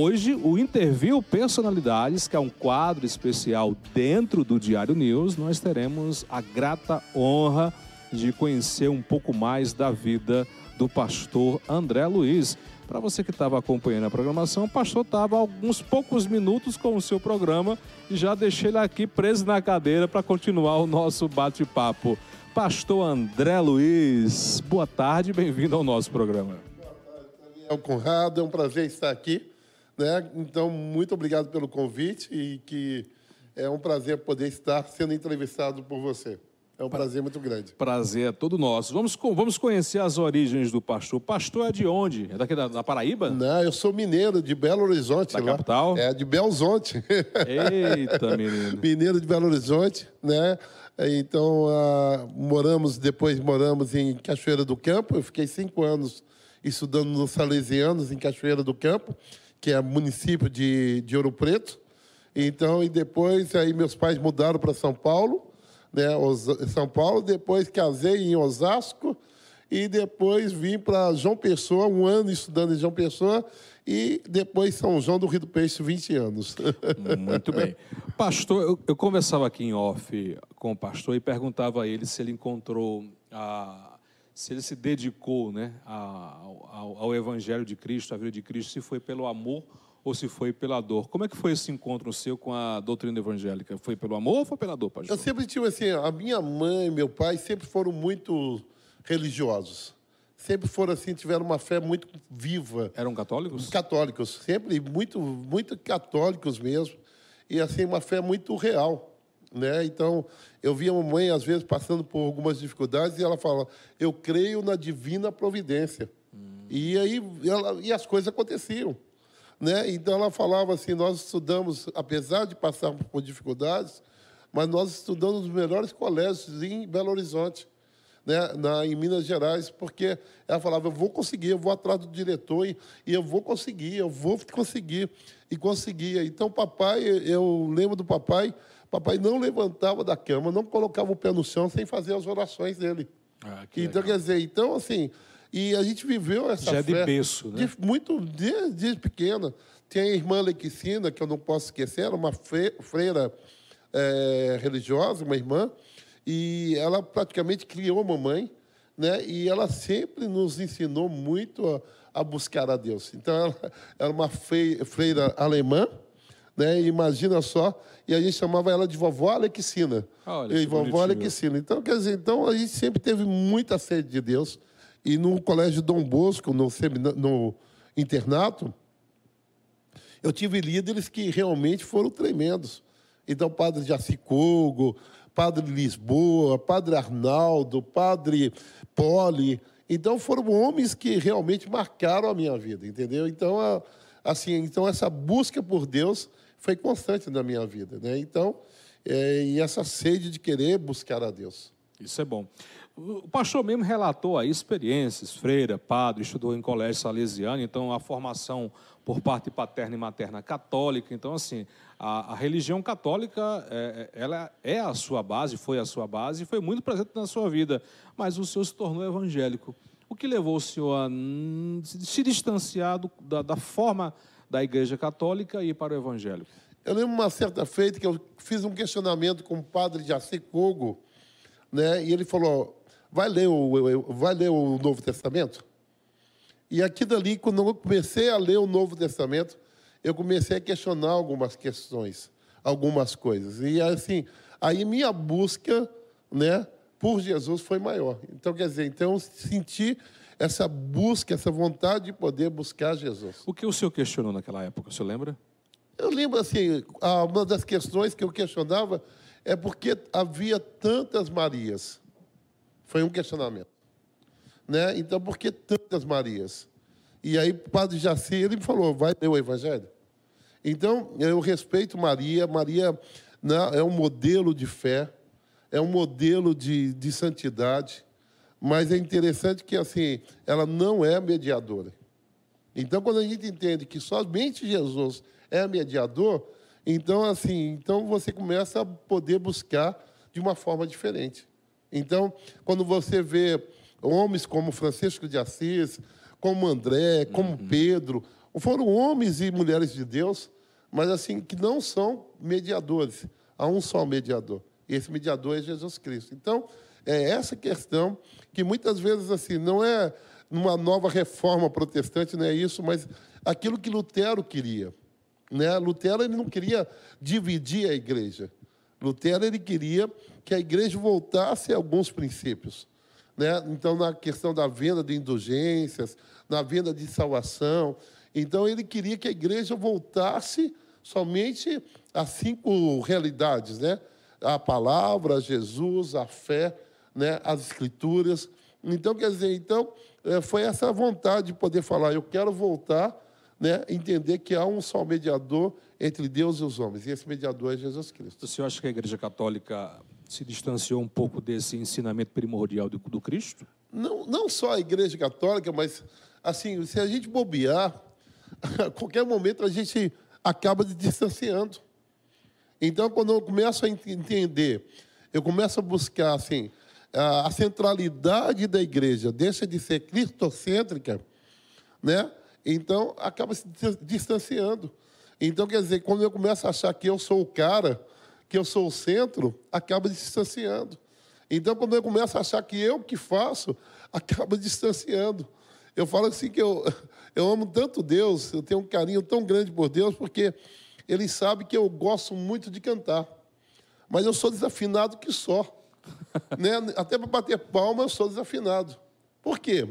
Hoje, o Interview Personalidades, que é um quadro especial dentro do Diário News, nós teremos a grata honra de conhecer um pouco mais da vida do pastor André Luiz. Para você que estava acompanhando a programação, o pastor estava alguns poucos minutos com o seu programa e já deixei ele aqui preso na cadeira para continuar o nosso bate-papo. Pastor André Luiz, boa tarde, bem-vindo ao nosso programa. Boa tarde, Daniel Conrado, é um prazer estar aqui. Né? Então, muito obrigado pelo convite e que é um prazer poder estar sendo entrevistado por você. É um prazer muito grande. Prazer é todo nosso. Vamos, vamos conhecer as origens do pastor. Pastor é de onde? É daqui da, da Paraíba? Não, eu sou mineiro de Belo Horizonte. Da lá. capital? É, de Belzonte. Eita, menino. mineiro de Belo Horizonte, né? Então, uh, moramos, depois moramos em Cachoeira do Campo. Eu fiquei cinco anos estudando nos Salesianos, em Cachoeira do Campo, que é município de, de Ouro Preto. Então, e depois, aí meus pais mudaram para São Paulo né, São Paulo, depois casei em Osasco e depois vim para João Pessoa, um ano estudando em João Pessoa e depois São João do Rio do Peixe, 20 anos. Muito bem. Pastor, eu, eu conversava aqui em off com o pastor e perguntava a ele se ele encontrou a se ele se dedicou né, ao, ao, Evangelho de Cristo, à vida de Cristo, se foi pelo amor ou se foi pela dor. Como é que foi esse encontro seu com a doutrina evangélica? Foi pelo amor ou foi pela dor, pastor? Eu sempre tive assim, a minha mãe e meu pai sempre foram muito religiosos. Sempre foram assim, tiveram uma fé muito viva. Eram católicos? Católicos, sempre muito, muito católicos mesmo. E assim, uma fé muito real. Né? Então, eu via a mamãe, às vezes, passando por algumas dificuldades, e ela fala: Eu creio na divina providência. Hum. E aí, ela, e as coisas aconteciam. Né? Então ela falava assim: nós estudamos, apesar de passar por dificuldades, mas nós estudamos nos melhores colégios em Belo Horizonte, né? Na, em Minas Gerais, porque ela falava: eu vou conseguir, eu vou atrás do diretor e, e eu vou conseguir, eu vou conseguir. E conseguia. Então, papai, eu lembro do papai, papai não levantava da cama, não colocava o pé no chão sem fazer as orações dele. Ah, então, legal. quer dizer, então, assim, e a gente viveu essa Já fé. de berço, né? De, muito, desde, desde pequena. Tem a irmã Lequicina, que eu não posso esquecer, era uma freira é, religiosa, uma irmã, e ela praticamente criou a mamãe, né? E ela sempre nos ensinou muito a, a buscar a Deus. Então, ela era uma freira alemã, né? Imagina só, e a gente chamava ela de vovó Alequicina. Olha, e vovó Alequicina. Então, quer dizer, então a gente sempre teve muita sede de Deus. E no colégio Dom Bosco, no, no internato, eu tive líderes que realmente foram tremendos. Então, padre Jacicogo, padre Lisboa, padre Arnaldo, padre Poli. Então, foram homens que realmente marcaram a minha vida, entendeu? Então, a, assim, então essa busca por Deus foi constante na minha vida, né? Então, é, e essa sede de querer buscar a Deus. Isso é bom. O pastor mesmo relatou aí experiências, freira, padre, estudou em colégio salesiano, então a formação por parte paterna e materna católica. Então, assim, a, a religião católica, é, é ela é a sua base, foi a sua base, e foi muito presente na sua vida, mas o senhor se tornou evangélico. O que levou o senhor a se distanciar do, da, da forma da igreja católica e para o evangelho? Eu lembro uma certa feita que eu fiz um questionamento com o padre Jaci Cogo, né? e ele falou: vai ler o, vai ler o Novo Testamento? E aqui dali, quando eu comecei a ler o Novo Testamento, eu comecei a questionar algumas questões, algumas coisas. E assim, aí minha busca, né, por Jesus foi maior. Então, quer dizer, então eu senti essa busca, essa vontade de poder buscar Jesus. O que o senhor questionou naquela época, o senhor lembra? Eu lembro assim, uma das questões que eu questionava é porque havia tantas Marias. Foi um questionamento. Né? Então, por que tantas Marias? E aí, o padre Jaci, ele me falou, vai ler o Evangelho? Então, eu respeito Maria. Maria né, é um modelo de fé, é um modelo de, de santidade, mas é interessante que, assim, ela não é mediadora. Então, quando a gente entende que somente Jesus é mediador, então, assim, então você começa a poder buscar de uma forma diferente. Então, quando você vê homens como Francisco de Assis, como André, como uhum. Pedro, Foram homens e mulheres de Deus, mas assim, que não são mediadores. Há um só mediador. E esse mediador é Jesus Cristo. Então, é essa questão que muitas vezes assim não é numa nova reforma protestante, não é isso, mas aquilo que Lutero queria. Né? Lutero ele não queria dividir a igreja. Lutero ele queria que a igreja voltasse a alguns princípios. Né? Então, na questão da venda de indulgências, na venda de salvação. Então, ele queria que a igreja voltasse somente às cinco realidades, né? A palavra, Jesus, a fé, né? as escrituras. Então, quer dizer, então, é, foi essa vontade de poder falar, eu quero voltar, né? entender que há um só mediador entre Deus e os homens, e esse mediador é Jesus Cristo. O senhor acha que a Igreja Católica se distanciou um pouco desse ensinamento primordial do, do Cristo? Não, não só a Igreja Católica, mas, assim, se a gente bobear, a qualquer momento a gente acaba se distanciando. Então, quando eu começo a entender, eu começo a buscar, assim, a centralidade da igreja deixa de ser cristocêntrica, né? Então acaba se distanciando. Então, quer dizer, quando eu começo a achar que eu sou o cara, que eu sou o centro, acaba distanciando. Então, quando eu começo a achar que eu que faço, acaba distanciando. Eu falo assim que eu, eu amo tanto Deus, eu tenho um carinho tão grande por Deus, porque Ele sabe que eu gosto muito de cantar. Mas eu sou desafinado que só né? Até para bater palma eu sou desafinado. Por quê?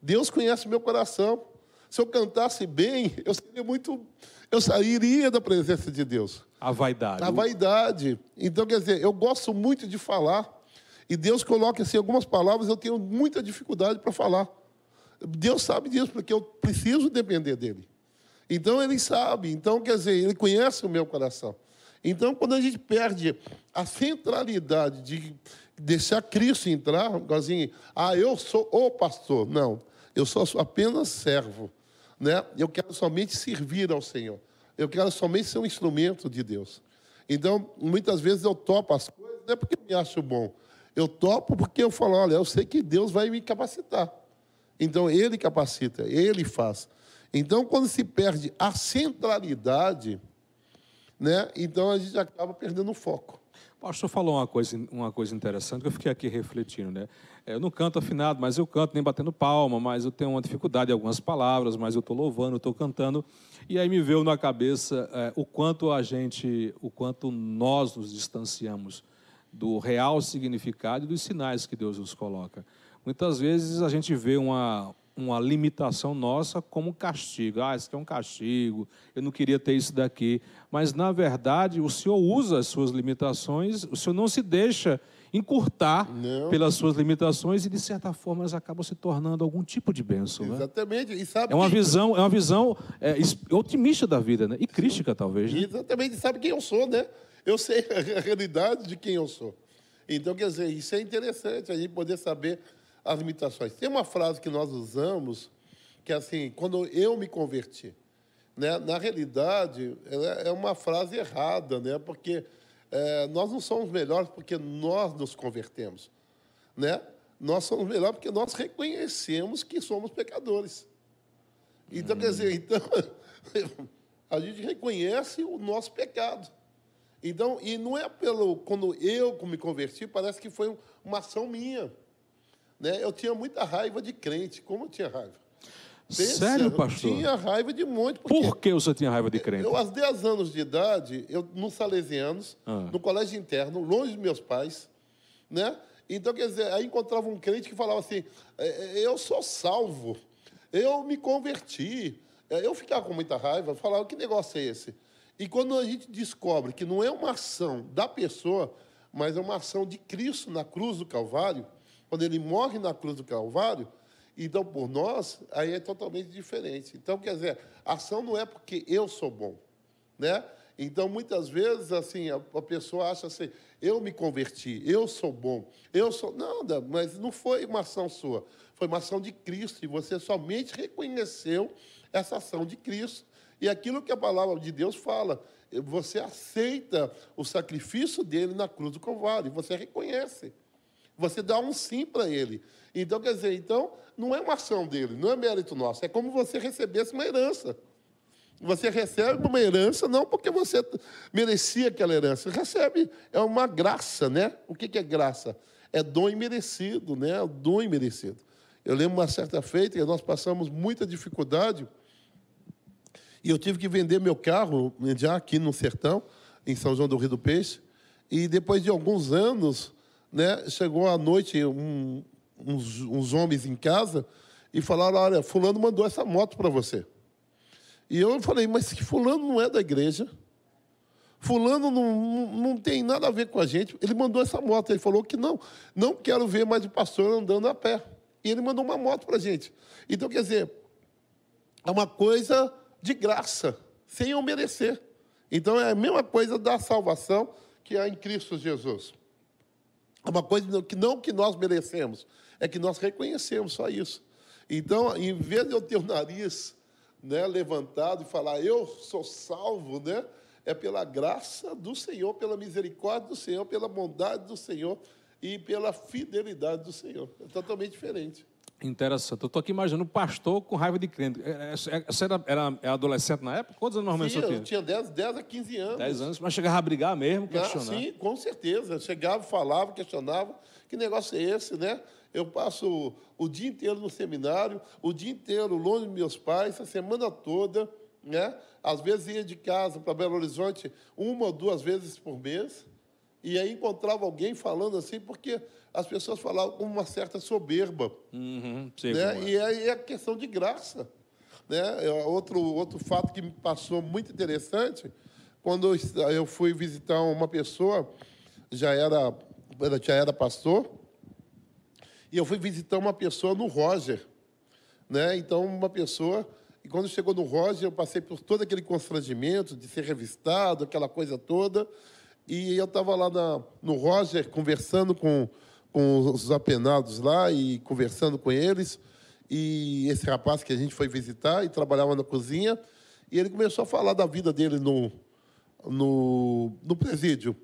Deus conhece meu coração. Se eu cantasse bem, eu seria muito. Eu sairia da presença de Deus. A vaidade. A vaidade. Então, quer dizer, eu gosto muito de falar. E Deus coloca assim algumas palavras, eu tenho muita dificuldade para falar. Deus sabe disso, porque eu preciso depender dele. Então ele sabe, então quer dizer, ele conhece o meu coração. Então, quando a gente perde a centralidade de deixar Cristo entrar, assim, ah, eu sou o pastor. Não, eu sou apenas servo. Né? Eu quero somente servir ao Senhor. Eu quero somente ser um instrumento de Deus. Então, muitas vezes eu topo as coisas, não é porque me acho bom. Eu topo porque eu falo, olha, eu sei que Deus vai me capacitar. Então, Ele capacita, Ele faz. Então, quando se perde a centralidade, né? Então a gente acaba perdendo o foco. O pastor falou uma coisa, uma coisa interessante que eu fiquei aqui refletindo, né? Eu não canto afinado, mas eu canto nem batendo palma, mas eu tenho uma dificuldade em algumas palavras, mas eu estou louvando, estou cantando. E aí me veio na cabeça é, o quanto a gente, o quanto nós nos distanciamos do real significado e dos sinais que Deus nos coloca. Muitas vezes a gente vê uma, uma limitação nossa como castigo. Ah, isso aqui é um castigo, eu não queria ter isso daqui. Mas, na verdade, o Senhor usa as suas limitações, o Senhor não se deixa encurtar não. pelas suas limitações e, de certa forma, elas acabam se tornando algum tipo de bênção. Né? Exatamente. Né? E sabe é uma visão, é uma visão é, otimista da vida, né? E crítica, talvez. Né? Exatamente. E sabe quem eu sou, né? Eu sei a realidade de quem eu sou. Então, quer dizer, isso é interessante, a gente poder saber as limitações. Tem uma frase que nós usamos que é assim, quando eu me converti, né? Na realidade, é uma frase errada, né? Porque é, nós não somos melhores porque nós nos convertemos, né? Nós somos melhores porque nós reconhecemos que somos pecadores. Então, hum. quer dizer, então, a gente reconhece o nosso pecado. Então, e não é pelo quando eu me converti, parece que foi uma ação minha. Né? Eu tinha muita raiva de crente. Como eu tinha raiva? Pensa, Sério, pastor? Eu tinha raiva de monte. Por que você tinha raiva de crente? Eu, aos 10 anos de idade, eu, nos Salesianos, ah. no colégio interno, longe dos meus pais, né? Então, quer dizer, aí encontrava um crente que falava assim: é, é, eu sou salvo, eu me converti. É, eu ficava com muita raiva, falava: que negócio é esse? E quando a gente descobre que não é uma ação da pessoa, mas é uma ação de Cristo na cruz do Calvário, quando ele morre na cruz do Calvário, então por nós, aí é totalmente diferente. Então, quer dizer, a ação não é porque eu sou bom, né? Então, muitas vezes, assim, a, a pessoa acha assim, eu me converti, eu sou bom, eu sou... Nada, mas não foi uma ação sua, foi uma ação de Cristo, e você somente reconheceu essa ação de Cristo. E aquilo que a palavra de Deus fala, você aceita o sacrifício dele na cruz do Calvário, você reconhece. Você dá um sim para ele. Então, quer dizer, então, não é uma ação dele, não é mérito nosso. É como você recebesse uma herança. Você recebe uma herança não porque você merecia aquela herança. Recebe, é uma graça, né? O que é graça? É dom imerecido, né? É dom imerecido. Eu lembro uma certa feita que nós passamos muita dificuldade e eu tive que vender meu carro já aqui no sertão, em São João do Rio do Peixe. E depois de alguns anos, né, chegou à noite um, uns, uns homens em casa e falaram: Olha, Fulano mandou essa moto para você. E eu falei: Mas que Fulano não é da igreja. Fulano não, não tem nada a ver com a gente. Ele mandou essa moto. Ele falou que não, não quero ver mais o pastor andando a pé. E ele mandou uma moto para a gente. Então, quer dizer, é uma coisa de graça, sem eu merecer. Então, é a mesma coisa da salvação que há em Cristo Jesus. É uma coisa que não que nós merecemos, é que nós reconhecemos só isso. Então, em vez de eu ter o nariz né, levantado e falar, eu sou salvo, né, é pela graça do Senhor, pela misericórdia do Senhor, pela bondade do Senhor e pela fidelidade do Senhor. É totalmente diferente. Interessante. Eu estou aqui imaginando um pastor com raiva de crente. É, é, você era, era, era adolescente na época? Quantos anos normalmente sim, você tinha? Eu tinha 10, 10 a 15 anos. 10 anos, mas chegava a brigar mesmo, questionar? Ah, sim, com certeza. chegava, falava, questionava. Que negócio é esse, né? Eu passo o dia inteiro no seminário, o dia inteiro longe dos meus pais, a semana toda, né? Às vezes ia de casa para Belo Horizonte uma ou duas vezes por mês, e aí encontrava alguém falando assim, porque as pessoas falavam com uma certa soberba. Uhum, né? É. E aí é questão de graça. Né? É outro, outro fato que me passou muito interessante, quando eu fui visitar uma pessoa, já era, já era pastor, e eu fui visitar uma pessoa no Roger. Né? Então, uma pessoa. E quando chegou no Roger, eu passei por todo aquele constrangimento de ser revistado, aquela coisa toda. E eu estava lá na, no Roger conversando com com os apenados lá e conversando com eles. E esse rapaz que a gente foi visitar e trabalhava na cozinha, e ele começou a falar da vida dele no, no, no presídio.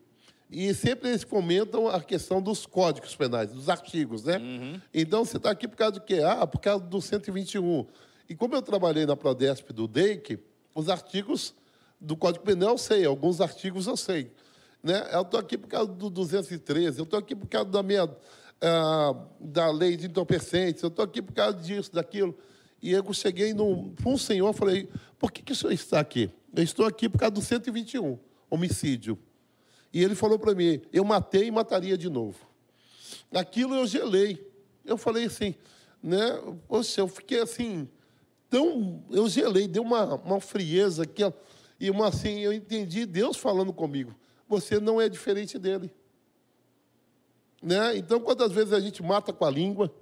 E sempre eles comentam a questão dos códigos penais, dos artigos, né? Uhum. Então, você está aqui por causa do quê? Ah, por causa do 121. E como eu trabalhei na Prodesp do DEIC, os artigos do Código Penal eu sei, alguns artigos eu sei. Né? Eu estou aqui por causa do 213, eu estou aqui por causa da minha uh, da lei de entorpecentes, eu estou aqui por causa disso, daquilo. E eu cheguei para um senhor falei, por que, que o senhor está aqui? Eu estou aqui por causa do 121, homicídio. E ele falou para mim, eu matei e mataria de novo. Aquilo eu gelei. Eu falei assim, né? Poxa, eu fiquei assim, tão. Eu gelei, deu uma, uma frieza aqui, e uma assim, eu entendi Deus falando comigo você não é diferente dele. Né? Então, quantas vezes a gente mata com a língua?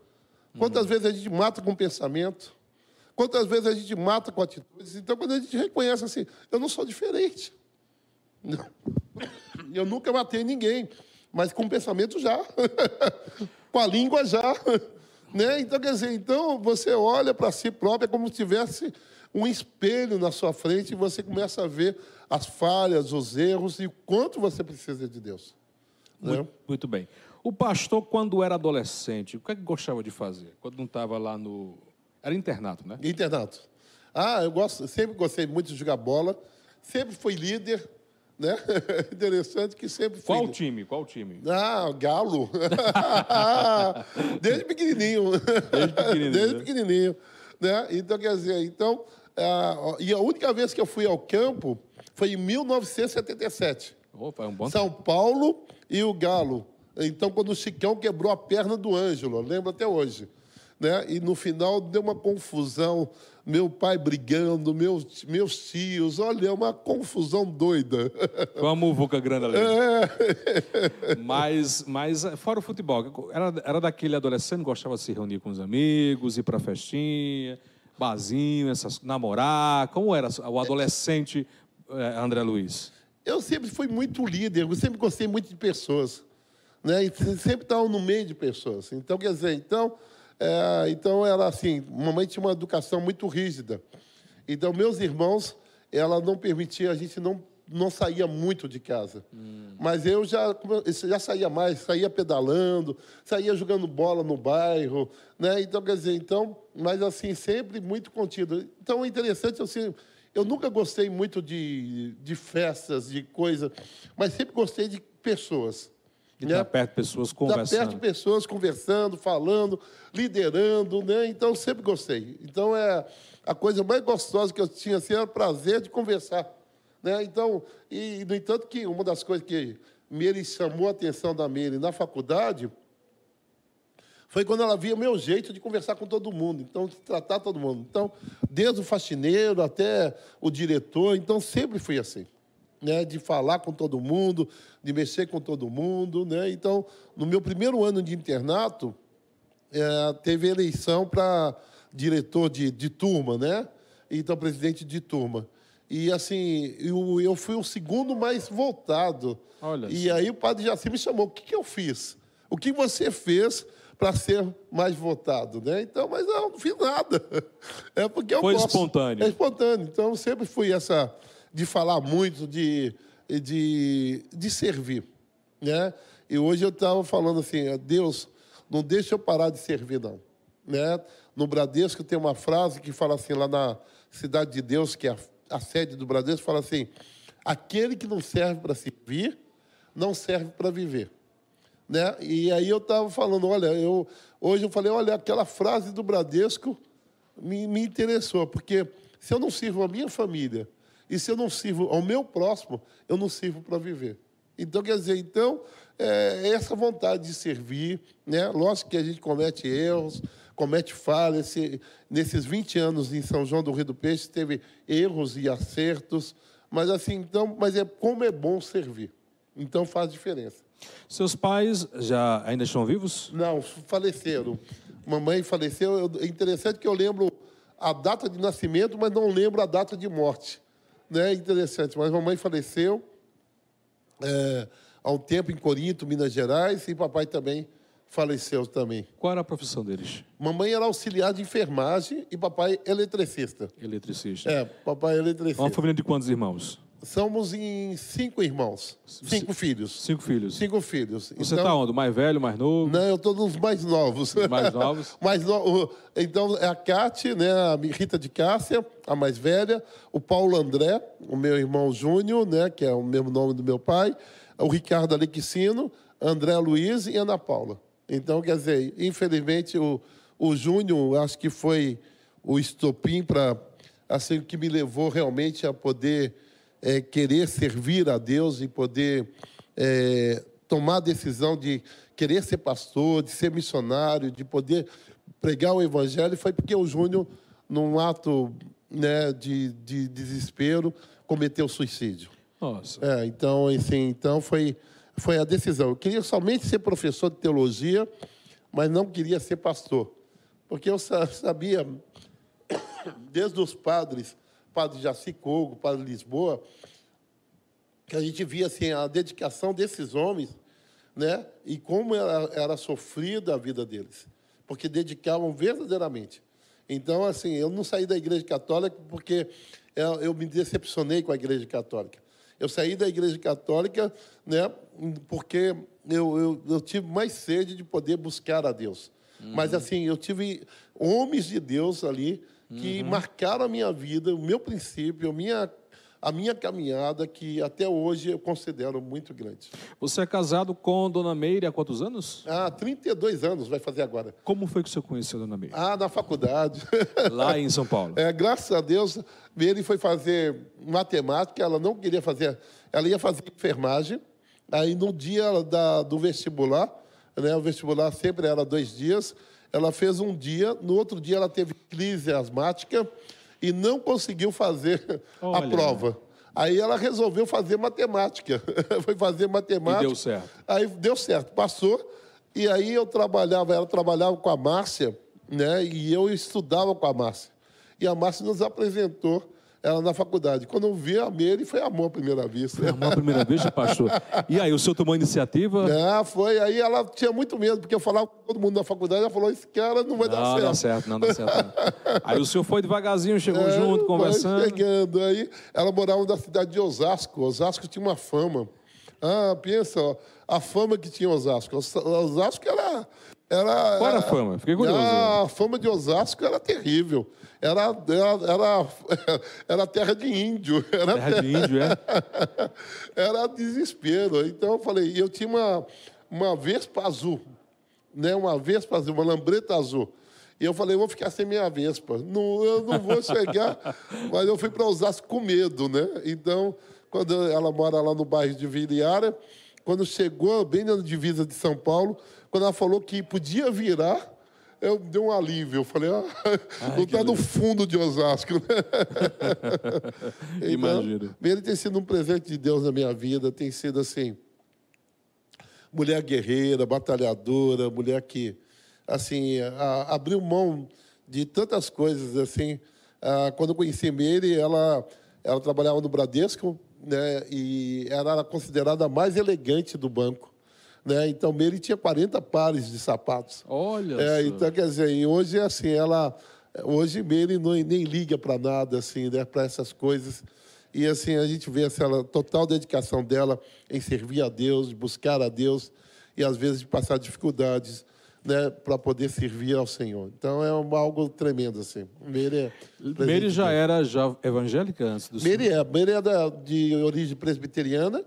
Quantas uhum. vezes a gente mata com o pensamento? Quantas vezes a gente mata com atitudes? Então, quando a gente reconhece assim, eu não sou diferente. Eu nunca matei ninguém, mas com o pensamento já. com a língua já. Né? Então, quer dizer, então você olha para si próprio como se tivesse um espelho na sua frente e você começa a ver as falhas, os erros e o quanto você precisa de Deus. Muito, né? muito bem. O pastor, quando era adolescente, o que, é que gostava de fazer? Quando não estava lá no. Era internato, né? Internato. Ah, eu gosto, sempre gostei muito de jogar bola, sempre fui líder, né? Interessante que sempre fui. Qual time? Qual time? Ah, Galo. Desde pequenininho. Desde pequenininho. Desde né? pequenininho. Né? Então, quer dizer, então, ah, e a única vez que eu fui ao campo foi em 1977. Opa, é um bom São Paulo e o Galo. Então, quando o Chicão quebrou a perna do Ângelo, lembro até hoje. Né? E no final deu uma confusão, meu pai brigando, meus, meus tios, olha, é uma confusão doida. Uma muvuca grande ali. É. Mas, mas, fora o futebol, era, era daquele adolescente que gostava de se reunir com os amigos, ir para festinha, barzinho, essas, namorar, como era o adolescente é, André Luiz? Eu sempre fui muito líder, eu sempre gostei muito de pessoas. Né? E sempre estava no meio de pessoas. Então, quer dizer, então, é, então era assim, mamãe tinha uma educação muito rígida. Então, meus irmãos, ela não permitia, a gente não, não saía muito de casa. Hum. Mas eu já, já saía mais, saía pedalando, saía jogando bola no bairro. Né? Então, quer dizer, então, mas assim, sempre muito contido. Então, é interessante, assim, eu nunca gostei muito de, de festas, de coisa, mas sempre gostei de pessoas. De né? estar perto de pessoas conversando. Estar perto de pessoas conversando, falando, liderando, né? Então, sempre gostei. Então, é a coisa mais gostosa que eu tinha, assim, era o prazer de conversar. Né? Então, e, no entanto, que uma das coisas que me chamou a atenção da Miri na faculdade foi quando ela via o meu jeito de conversar com todo mundo, então, de tratar todo mundo. Então, desde o faxineiro até o diretor, então, sempre fui assim. Né, de falar com todo mundo, de mexer com todo mundo. Né? Então, no meu primeiro ano de internato, é, teve eleição para diretor de, de turma, né? Então, presidente de turma. E assim, eu, eu fui o segundo mais votado. Olha e aí o padre Jaci me chamou. O que, que eu fiz? O que você fez para ser mais votado, né? Então, mas não, não fiz nada. É porque eu Foi posso. espontâneo. É espontâneo. Então, eu sempre fui essa de falar muito, de, de, de servir, né? E hoje eu estava falando assim, Deus, não deixa eu parar de servir, não. Né? No Bradesco tem uma frase que fala assim, lá na Cidade de Deus, que é a, a sede do Bradesco, fala assim, aquele que não serve para servir, não serve para viver. Né? E aí eu estava falando, olha, eu, hoje eu falei, olha, aquela frase do Bradesco me, me interessou, porque se eu não sirvo a minha família e se eu não sirvo ao meu próximo, eu não sirvo para viver. Então, quer dizer, então, é essa vontade de servir, né? Lógico que a gente comete erros, comete falhas. Esse, nesses 20 anos em São João do Rio do Peixe, teve erros e acertos, mas assim, então, mas é como é bom servir. Então faz diferença. Seus pais já ainda estão vivos? Não, faleceram. Mamãe faleceu. É interessante que eu lembro a data de nascimento, mas não lembro a data de morte. Né? Interessante. Mas mamãe faleceu é, há um tempo em Corinto, Minas Gerais, e papai também faleceu também. Qual era a profissão deles? Mamãe era auxiliar de enfermagem e papai eletricista. Eletricista. É, papai eletricista. Uma família de quantos irmãos? Somos em cinco irmãos, cinco filhos. Cinco filhos. Cinco filhos. Você está onde? O mais velho, mais novo? Não, eu estou nos mais novos. Mais novos? mais no... Então, é a Cátia, né, a Rita de Cássia, a mais velha, o Paulo André, o meu irmão Júnior, né, que é o mesmo nome do meu pai, o Ricardo Alexicino, André Luiz e Ana Paula. Então, quer dizer, infelizmente, o, o Júnior, acho que foi o estopim para, assim, que me levou realmente a poder é, querer servir a Deus e poder é, tomar a decisão de querer ser pastor, de ser missionário, de poder pregar o evangelho, foi porque o Júnior, num ato né, de, de desespero, cometeu suicídio. Nossa. É, então, assim, então foi, foi a decisão. Eu queria somente ser professor de teologia, mas não queria ser pastor. Porque eu sabia, desde os padres, padre Jaci Cogo, padre Lisboa, que a gente via assim, a dedicação desses homens né? e como era, era sofrida a vida deles, porque dedicavam verdadeiramente. Então, assim, eu não saí da Igreja Católica porque eu me decepcionei com a Igreja Católica. Eu saí da Igreja Católica né, porque eu, eu, eu tive mais sede de poder buscar a Deus. Uhum. Mas, assim, eu tive homens de Deus ali que uhum. marcaram a minha vida, o meu princípio, a minha, a minha caminhada, que até hoje eu considero muito grande. Você é casado com Dona Meire há quantos anos? Ah, 32 anos vai fazer agora. Como foi que você conheceu a Dona Meire? Ah, na faculdade. Lá em São Paulo? É, graças a Deus, Meire foi fazer matemática, ela não queria fazer, ela ia fazer enfermagem, aí no dia da, do vestibular, né, o vestibular sempre era dois dias, ela fez um dia, no outro dia ela teve crise asmática e não conseguiu fazer Olha. a prova. Aí ela resolveu fazer matemática. Foi fazer matemática. E deu certo. Aí deu certo, passou. E aí eu trabalhava, ela trabalhava com a Márcia, né? E eu estudava com a Márcia. E a Márcia nos apresentou ela na faculdade. Quando eu vi a Meire, foi amor à primeira vista. Foi amor à primeira vista, pastor. E aí, o senhor tomou iniciativa? É, foi. Aí ela tinha muito medo, porque eu falava com todo mundo na faculdade, ela falou, esse cara não vai não, dar certo. Não, dá certo, não dá certo. Não. aí o senhor foi devagarzinho, chegou é, junto, conversando. chegando. Aí ela morava na cidade de Osasco. Osasco tinha uma fama Ah, pensa, ó, a fama que tinha Osasco. Osasco era. Era Qual era a fama? Fiquei curioso. A fama de Osasco era terrível. Era, era, era, era terra de índio. Era terra de índio, é? era desespero. Então eu falei, eu tinha uma, uma Vespa azul, né? uma Vespa azul, uma lambreta azul. E eu falei, vou ficar sem minha Vespa. Não, eu não vou chegar. Mas eu fui para Osasco com medo, né? Então, quando ela mora lá no bairro de Viriara, quando chegou bem na divisa de São Paulo, quando ela falou que podia virar, eu dei um alívio. Eu falei, ah, Ai, não está no fundo de Osasco. Né? então, Imagina. Ele tem sido um presente de Deus na minha vida, tem sido assim, mulher guerreira, batalhadora, mulher que assim, a, abriu mão de tantas coisas, assim. A, quando eu conheci Meire, ela, ela trabalhava no Bradesco, né, e era considerada a mais elegante do banco. Né? Então, Meire tinha 40 pares de sapatos. Olha é, só. Então, quer dizer, e hoje assim, ela... Hoje Meire não, nem liga para nada, assim, né, para essas coisas. E assim, a gente vê assim, a total dedicação dela em servir a Deus, de buscar a Deus e às vezes de passar dificuldades né, para poder servir ao Senhor. Então é algo tremendo assim. Meire, é Meire já era já evangélica antes do Meire é, Meire é da, de origem presbiteriana,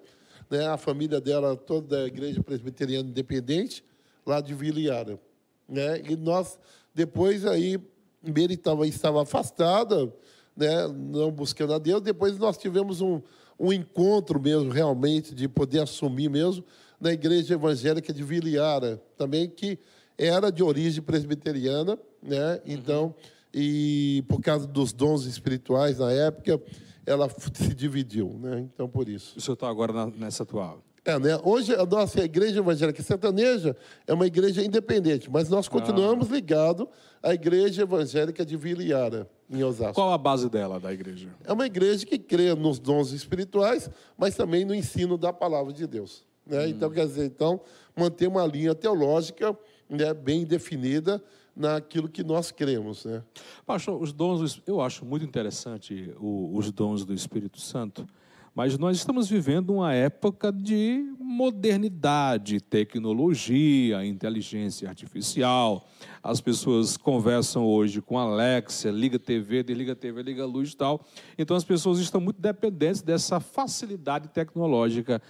né, a família dela toda da igreja presbiteriana independente lá de Vila Iara, né? E nós depois aí Meire estava estava afastada, né, não buscando a Deus. Depois nós tivemos um um encontro mesmo realmente de poder assumir mesmo na igreja evangélica de Vila Iara, também que era de origem presbiteriana, né? Então, uhum. e por causa dos dons espirituais na época, ela se dividiu, né? Então, por isso. O senhor está agora na, nessa atual? É, né? Hoje a nossa igreja evangélica sertaneja é uma igreja independente, mas nós continuamos ah. ligados à igreja evangélica de Vila Iara, em Osasco. Qual a base dela, da igreja? É uma igreja que crê nos dons espirituais, mas também no ensino da palavra de Deus. Né? Hum. Então, quer dizer, então, manter uma linha teológica né, bem definida naquilo que nós cremos. Né? Pastor, os dons, eu acho muito interessante os dons do Espírito Santo, mas nós estamos vivendo uma época de modernidade, tecnologia, inteligência artificial. As pessoas conversam hoje com Alexa, liga TV, desliga TV, liga luz e tal. Então as pessoas estão muito dependentes dessa facilidade tecnológica.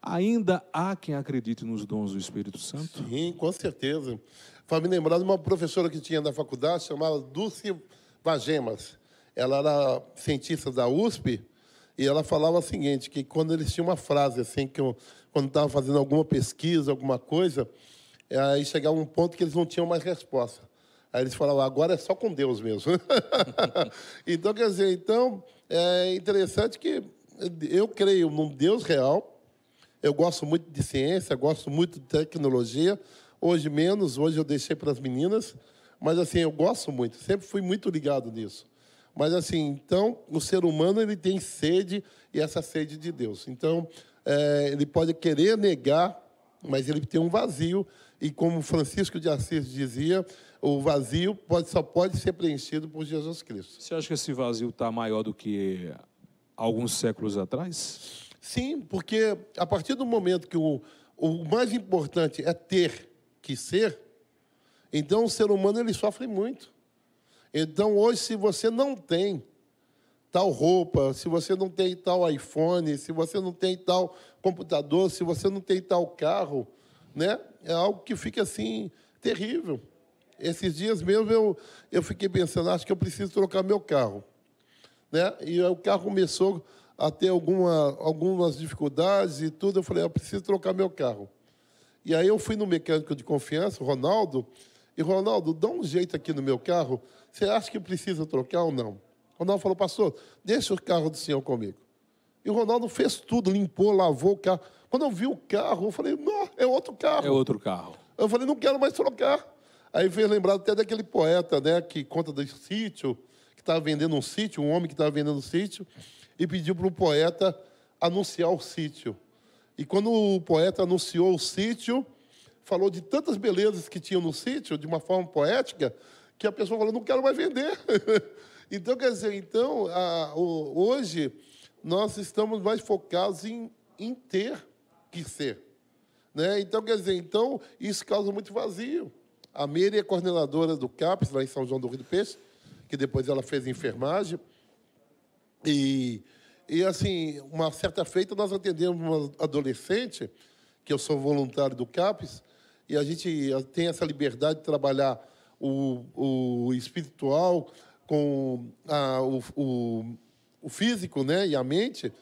Ainda há quem acredite nos dons do Espírito Santo? Sim, com certeza. Faz me lembrar de uma professora que tinha na faculdade, chamada Dulce Vagemas. Ela era cientista da USP e ela falava o seguinte, que quando eles tinham uma frase assim, que eu, quando estava fazendo alguma pesquisa, alguma coisa, aí chegava um ponto que eles não tinham mais resposta. Aí eles falavam, agora é só com Deus mesmo. então, quer dizer, então, é interessante que eu creio num Deus real, eu gosto muito de ciência, gosto muito de tecnologia. Hoje menos, hoje eu deixei para as meninas, mas assim, eu gosto muito, sempre fui muito ligado nisso. Mas assim, então, o ser humano ele tem sede e essa sede de Deus. Então, é, ele pode querer negar, mas ele tem um vazio e como Francisco de Assis dizia, o vazio pode, só pode ser preenchido por Jesus Cristo. Você acha que esse vazio está maior do que alguns séculos atrás? Sim, porque a partir do momento que o, o mais importante é ter que ser, então o ser humano ele sofre muito. Então hoje, se você não tem tal roupa, se você não tem tal iPhone, se você não tem tal computador, se você não tem tal carro, né? É algo que fica assim terrível. Esses dias mesmo eu, eu fiquei pensando, acho que eu preciso trocar meu carro. Né? E o carro começou a ter alguma, algumas dificuldades e tudo. Eu falei, eu preciso trocar meu carro. E aí eu fui no mecânico de confiança, o Ronaldo, e Ronaldo, dá um jeito aqui no meu carro. Você acha que precisa trocar ou não? O Ronaldo falou, pastor, deixa o carro do senhor comigo. E o Ronaldo fez tudo, limpou, lavou o carro. Quando eu vi o carro, eu falei, não, é outro carro. É outro carro. Eu falei, não quero mais trocar. Aí fez lembrar até daquele poeta, né, que conta do sítio, que estava vendendo um sítio, um homem que estava vendendo um sítio, e pediu para o poeta anunciar o sítio. E quando o poeta anunciou o sítio, falou de tantas belezas que tinham no sítio, de uma forma poética, que a pessoa falou: não quero mais vender. então, quer dizer, então, a, o, hoje nós estamos mais focados em, em ter, que ser. Né? Então, quer dizer, então, isso causa muito vazio. A Meire é coordenadora do CAPES, lá em São João do Rio do Peixe, que depois ela fez enfermagem. E, e assim, uma certa feita, nós atendemos uma adolescente, que eu sou voluntário do CAPES, e a gente tem essa liberdade de trabalhar o, o espiritual com a, o, o, o, físico né, e a mente.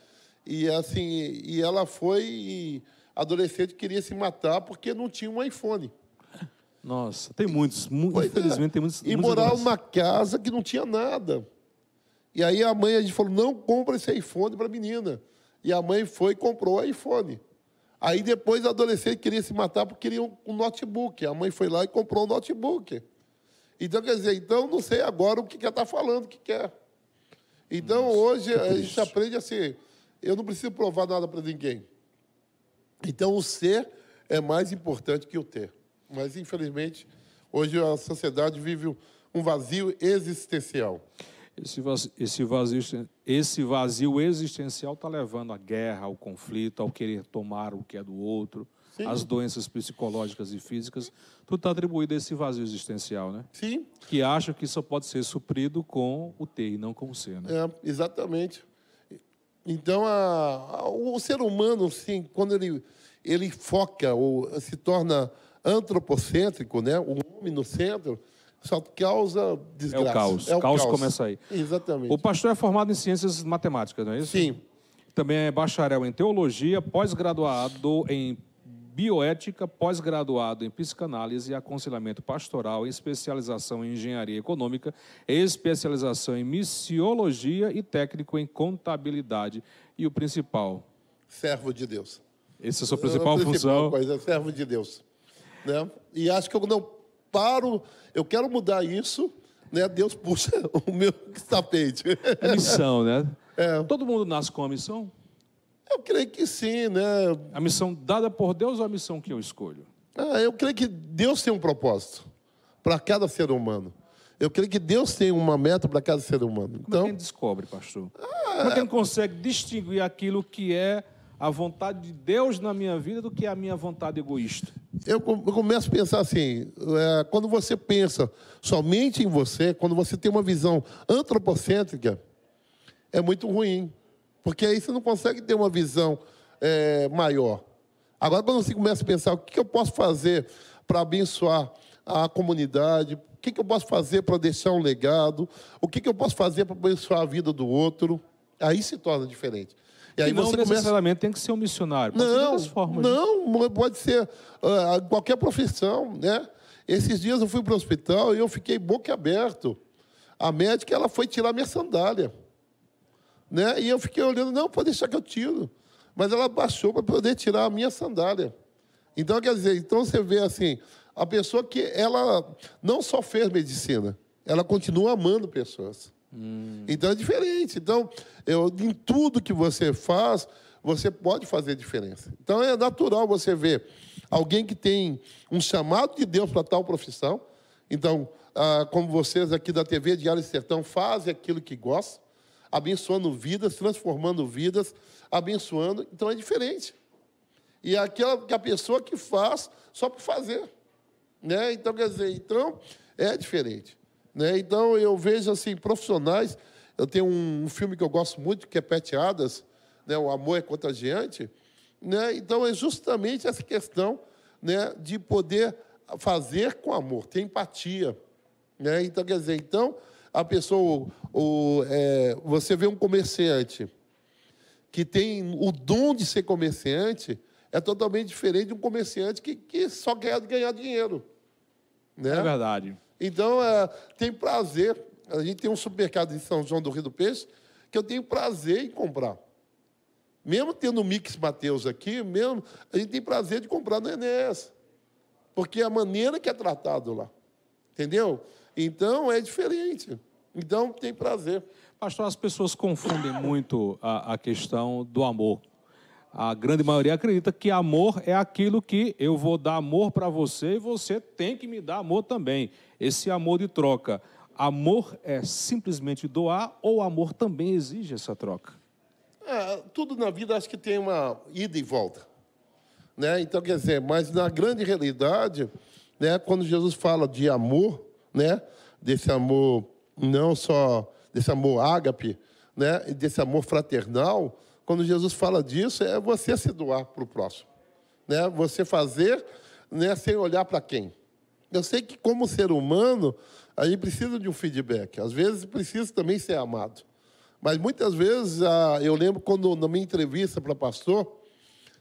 E, assim, e ela foi e adolescente queria se matar porque não tinha um iPhone. Nossa, tem muitos, pois infelizmente é. tem muitos. E morar numa casa que não tinha nada. E aí a mãe a gente falou: não compra esse iPhone para a menina. E a mãe foi e comprou o iPhone. Aí depois a adolescente queria se matar porque queria um, notebook. A mãe foi lá e comprou um notebook. Então, quer dizer, então não sei agora o que quer estar tá falando, o que quer. Então, Nossa, hoje, a gente aprende assim, eu não preciso provar nada para ninguém. Então, o ser é mais importante que o ter. Mas, infelizmente, hoje a sociedade vive um vazio existencial. Esse vazio, esse vazio, esse vazio existencial está levando à guerra, ao conflito, ao querer tomar o que é do outro, Sim. as doenças psicológicas e físicas. Tudo está atribuído a esse vazio existencial, né? Sim. Que acha que só pode ser suprido com o ter e não com o ser, né? É, exatamente. Então, a, a, o ser humano, sim, quando ele, ele foca ou se torna antropocêntrico, né? o homem no centro, só causa desgraça. É o caos. É o caos, caos começa aí. Exatamente. O pastor é formado em ciências matemáticas, não é isso? Sim. Também é bacharel em teologia, pós-graduado em bioética, pós-graduado em psicanálise e aconselhamento pastoral, especialização em engenharia econômica, especialização em missiologia e técnico em contabilidade. E o principal? Servo de Deus. Essa é a sua principal, a principal função? Coisa, é servo de Deus. Né? E acho que eu não paro, eu quero mudar isso, né? Deus puxa o meu tapete. É missão, né? É. Todo mundo nasce com a missão? Eu creio que sim, né? A missão dada por Deus ou a missão que eu escolho? Ah, eu creio que Deus tem um propósito para cada ser humano. Eu creio que Deus tem uma meta para cada ser humano. Então, Como é que então descobre, pastor? Ah, Como é que ele consegue distinguir aquilo que é a vontade de Deus na minha vida do que a minha vontade egoísta? Eu, começo a pensar assim: é, quando você pensa somente em você, quando você tem uma visão antropocêntrica, é muito ruim, porque aí você não consegue ter uma visão é, maior. Agora, quando você começa a pensar o que eu posso fazer para abençoar a comunidade, o que eu posso fazer para deixar um legado, o que eu posso fazer para abençoar a vida do outro, aí se torna diferente. E aí não você necessariamente começa... tem que ser um missionário. Pode não, formas, não, né? pode ser uh, qualquer profissão, né? Esses dias eu fui para o hospital e eu fiquei boca aberto. A médica ela foi tirar minha sandália, né? E eu fiquei olhando, não, pode deixar que eu tiro. Mas ela baixou para poder tirar a minha sandália. Então quer dizer, então você vê assim, a pessoa que ela não só fez medicina, ela continua amando pessoas. Hum. Então é diferente. Então, eu, em tudo que você faz, você pode fazer diferença. Então é natural você ver alguém que tem um chamado de Deus para tal profissão. Então, ah, como vocês aqui da TV Diário Sertão fazem aquilo que gostam, abençoando vidas, transformando vidas, abençoando. Então é diferente. E é aquela que a pessoa que faz só por fazer. Né? Então, quer dizer, então é diferente. Né? Então, eu vejo assim, profissionais. Eu tenho um filme que eu gosto muito, que é Pet Adas, né? O Amor é Contagiante. Né? Então, é justamente essa questão né, de poder fazer com amor, ter empatia. Né? Então, quer dizer, então, a pessoa, o, é, você vê um comerciante que tem o dom de ser comerciante, é totalmente diferente de um comerciante que, que só quer ganhar dinheiro. Né? É verdade. Então, é, tem prazer. A gente tem um supermercado em São João do Rio do Peixe que eu tenho prazer em comprar. Mesmo tendo o Mix Mateus aqui, mesmo, a gente tem prazer de comprar no Enéas. Porque é a maneira que é tratado lá. Entendeu? Então, é diferente. Então, tem prazer. Pastor, as pessoas confundem muito a, a questão do amor. A grande maioria acredita que amor é aquilo que eu vou dar amor para você e você tem que me dar amor também. Esse amor de troca. Amor é simplesmente doar ou amor também exige essa troca? É, tudo na vida acho que tem uma ida e volta. Né? Então, quer dizer, mas na grande realidade, né, quando Jesus fala de amor, né, desse amor não só desse amor ágape, né, desse amor fraternal, quando Jesus fala disso, é você se doar para o próximo. Né? Você fazer né, sem olhar para quem. Eu sei que, como ser humano, a gente precisa de um feedback. Às vezes precisa também ser amado. Mas muitas vezes, ah, eu lembro quando, na minha entrevista para pastor,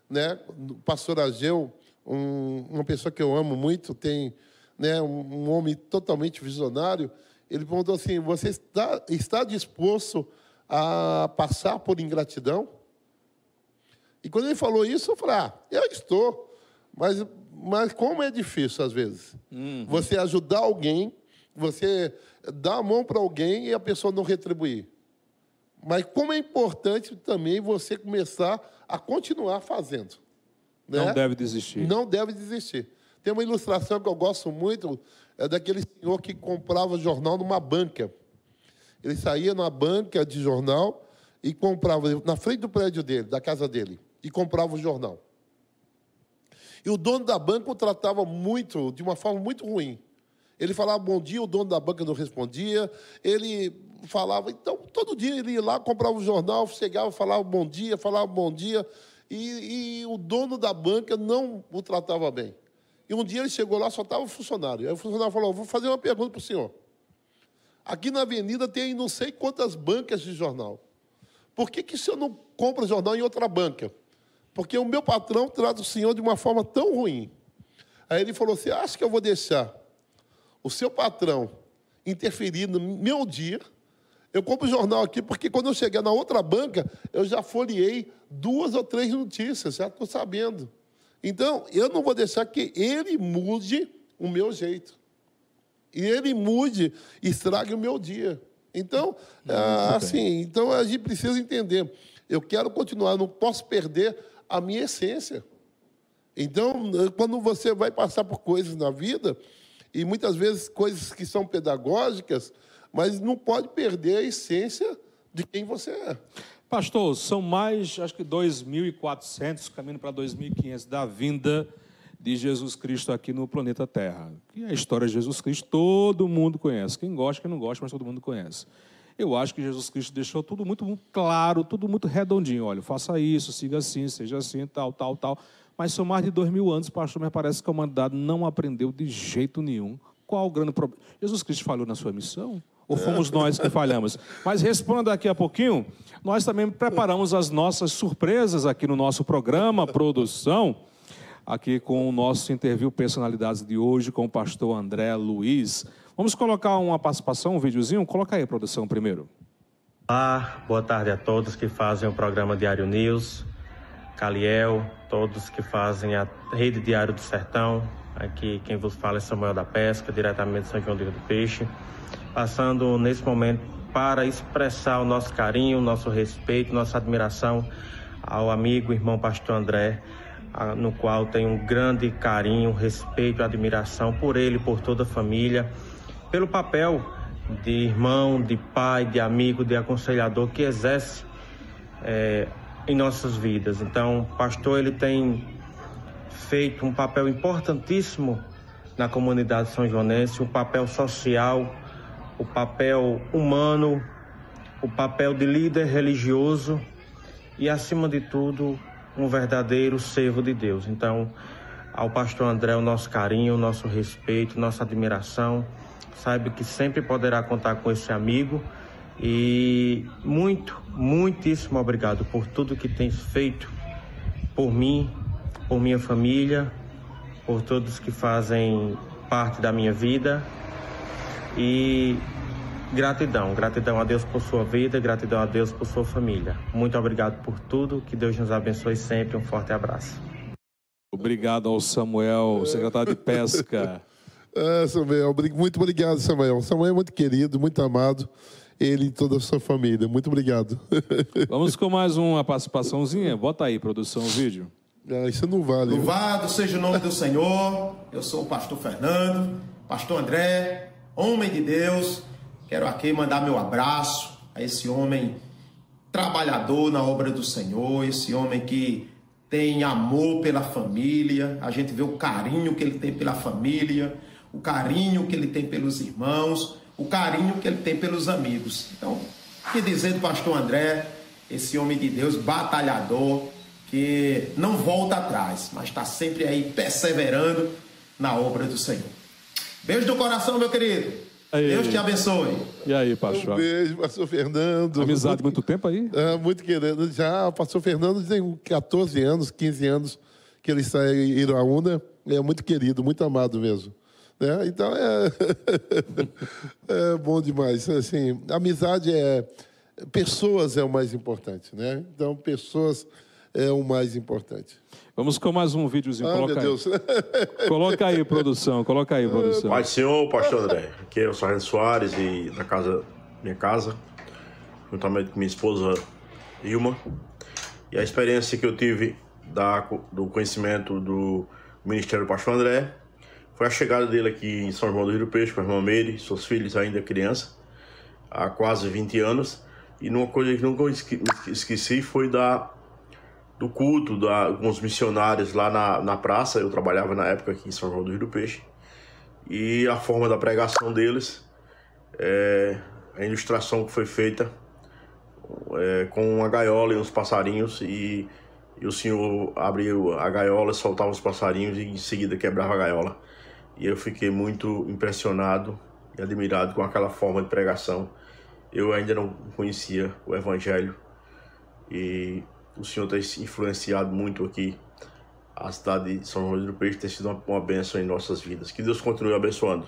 né, pastor Ageu, um, uma pessoa que eu amo muito, tem né, um, um homem totalmente visionário, ele perguntou assim: Você está, está disposto a passar por ingratidão? E quando ele falou isso, eu falei: Ah, eu estou. Mas, mas como é difícil às vezes. Uhum. Você ajudar alguém, você dar a mão para alguém e a pessoa não retribuir. Mas como é importante também você começar a continuar fazendo. Né? Não deve desistir. Não deve desistir. Tem uma ilustração que eu gosto muito, é daquele senhor que comprava jornal numa banca. Ele saía na banca de jornal e comprava na frente do prédio dele, da casa dele, e comprava o jornal. E o dono da banca o tratava muito, de uma forma muito ruim. Ele falava bom dia, o dono da banca não respondia. Ele falava, então, todo dia ele ia lá, comprava o jornal, chegava, falava bom dia, falava bom dia. E, e o dono da banca não o tratava bem. E um dia ele chegou lá, só estava o funcionário. Aí o funcionário falou: Vou fazer uma pergunta para o senhor. Aqui na avenida tem não sei quantas bancas de jornal. Por que, que o senhor não compra jornal em outra banca? Porque o meu patrão trata o senhor de uma forma tão ruim. Aí ele falou assim: Acho que eu vou deixar o seu patrão interferir no meu dia. Eu compro o jornal aqui porque quando eu chegar na outra banca, eu já folhei duas ou três notícias, já estou sabendo. Então, eu não vou deixar que ele mude o meu jeito. E ele mude, estrague o meu dia. Então, ah, assim, então a gente precisa entender. Eu quero continuar, não posso perder a minha essência. Então, quando você vai passar por coisas na vida, e muitas vezes coisas que são pedagógicas, mas não pode perder a essência de quem você é. Pastor, são mais, acho que 2.400, caminho para 2.500 da vinda de Jesus Cristo aqui no planeta Terra. E a história de Jesus Cristo todo mundo conhece. Quem gosta, quem não gosta, mas todo mundo conhece. Eu acho que Jesus Cristo deixou tudo muito, claro, tudo muito redondinho. Olha, faça isso, siga assim, seja assim, tal, tal, tal. Mas são mais de dois mil anos, pastor, mas parece que a humanidade não aprendeu de jeito nenhum. Qual o grande problema? Jesus Cristo falhou na sua missão? Ou fomos nós que falhamos? Mas responda daqui a pouquinho, nós também preparamos as nossas surpresas aqui no nosso programa, produção, aqui com o nosso interview Personalidades de hoje com o pastor André Luiz. Vamos colocar uma participação, um videozinho? Coloca aí, produção, primeiro. Olá, boa tarde a todos que fazem o programa Diário News, Caliel, todos que fazem a Rede Diário do Sertão. Aqui quem vos fala é Samuel da Pesca, diretamente de São João do Rio do Peixe passando nesse momento para expressar o nosso carinho, nosso respeito, nossa admiração ao amigo irmão pastor André, no qual tenho um grande carinho, respeito, admiração por ele, por toda a família, pelo papel de irmão, de pai, de amigo, de aconselhador que exerce é, em nossas vidas. Então, pastor, ele tem feito um papel importantíssimo na comunidade são joanense, um papel social, o papel humano, o papel de líder religioso e, acima de tudo, um verdadeiro servo de Deus. Então, ao pastor André, o nosso carinho, o nosso respeito, nossa admiração. Saiba que sempre poderá contar com esse amigo. E muito, muitíssimo obrigado por tudo que tens feito por mim, por minha família, por todos que fazem parte da minha vida e gratidão, gratidão a Deus por sua vida, gratidão a Deus por sua família. Muito obrigado por tudo, que Deus nos abençoe sempre. Um forte abraço. Obrigado ao Samuel, secretário de Pesca. É, Samuel, muito obrigado, Samuel. Samuel é muito querido, muito amado. Ele e toda a sua família. Muito obrigado. Vamos com mais uma participaçãozinha. Bota aí, produção, o vídeo. Ah, isso não vale. Louvado seja o nome do Senhor. Eu sou o pastor Fernando, pastor André, homem de Deus. Quero aqui mandar meu abraço a esse homem trabalhador na obra do Senhor, esse homem que tem amor pela família, a gente vê o carinho que ele tem pela família, o carinho que ele tem pelos irmãos, o carinho que ele tem pelos amigos. Então, que dizer do pastor André, esse homem de Deus, batalhador, que não volta atrás, mas está sempre aí perseverando na obra do Senhor. Beijo do coração, meu querido. Aí. Deus te abençoe. E aí, pastor? Um beijo, pastor Fernando. Amizade muito, muito tempo aí? É, muito querido. Já, o pastor Fernando tem 14 anos, 15 anos que ele está em Iraúna. É muito querido, muito amado mesmo. Né? Então é... é bom demais. Assim, amizade é. Pessoas é o mais importante, né? Então, pessoas é o mais importante. Vamos com mais um videozinho. Ah, coloca meu Deus. Aí. coloca aí, produção. Coloca aí, produção. Pai Senhor, pastor André. Aqui é o Sargento Soares e da casa, minha casa, juntamente com minha esposa Ilma. E a experiência que eu tive da, do conhecimento do Ministério do Pastor André foi a chegada dele aqui em São João do Rio do Peixe com a irmã Meire, seus filhos ainda criança, há quase 20 anos. E uma coisa que nunca esqueci foi da do culto da, com os missionários lá na, na praça. Eu trabalhava na época aqui em São João do Rio do Peixe. E a forma da pregação deles, é, a ilustração que foi feita é, com uma gaiola e uns passarinhos. E, e o senhor abriu a gaiola, soltava os passarinhos e em seguida quebrava a gaiola. E eu fiquei muito impressionado e admirado com aquela forma de pregação. Eu ainda não conhecia o Evangelho e o Senhor tem influenciado muito aqui a cidade de São João do Peixe, tem sido uma, uma bênção em nossas vidas. Que Deus continue abençoando.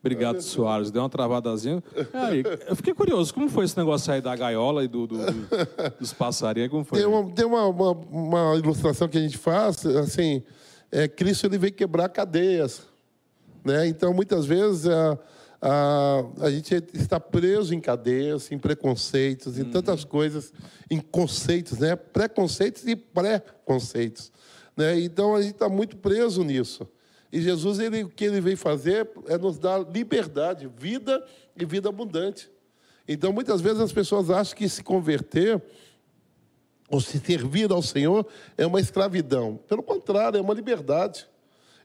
Obrigado, Soares. Deu uma travadazinha. Aí, eu fiquei curioso, como foi esse negócio aí da gaiola e do, do, do dos passarinhos? Como foi? Tem, uma, tem uma, uma, uma, ilustração que a gente faz, assim, é, Cristo ele veio quebrar cadeias. Né? Então, muitas vezes, a, a, a gente está preso em cadeias, em preconceitos, em uhum. tantas coisas, em conceitos, né? preconceitos e pré-conceitos. Né? Então a gente está muito preso nisso. E Jesus, ele, o que ele veio fazer é nos dar liberdade, vida e vida abundante. Então muitas vezes as pessoas acham que se converter ou se servir ao Senhor é uma escravidão. Pelo contrário, é uma liberdade.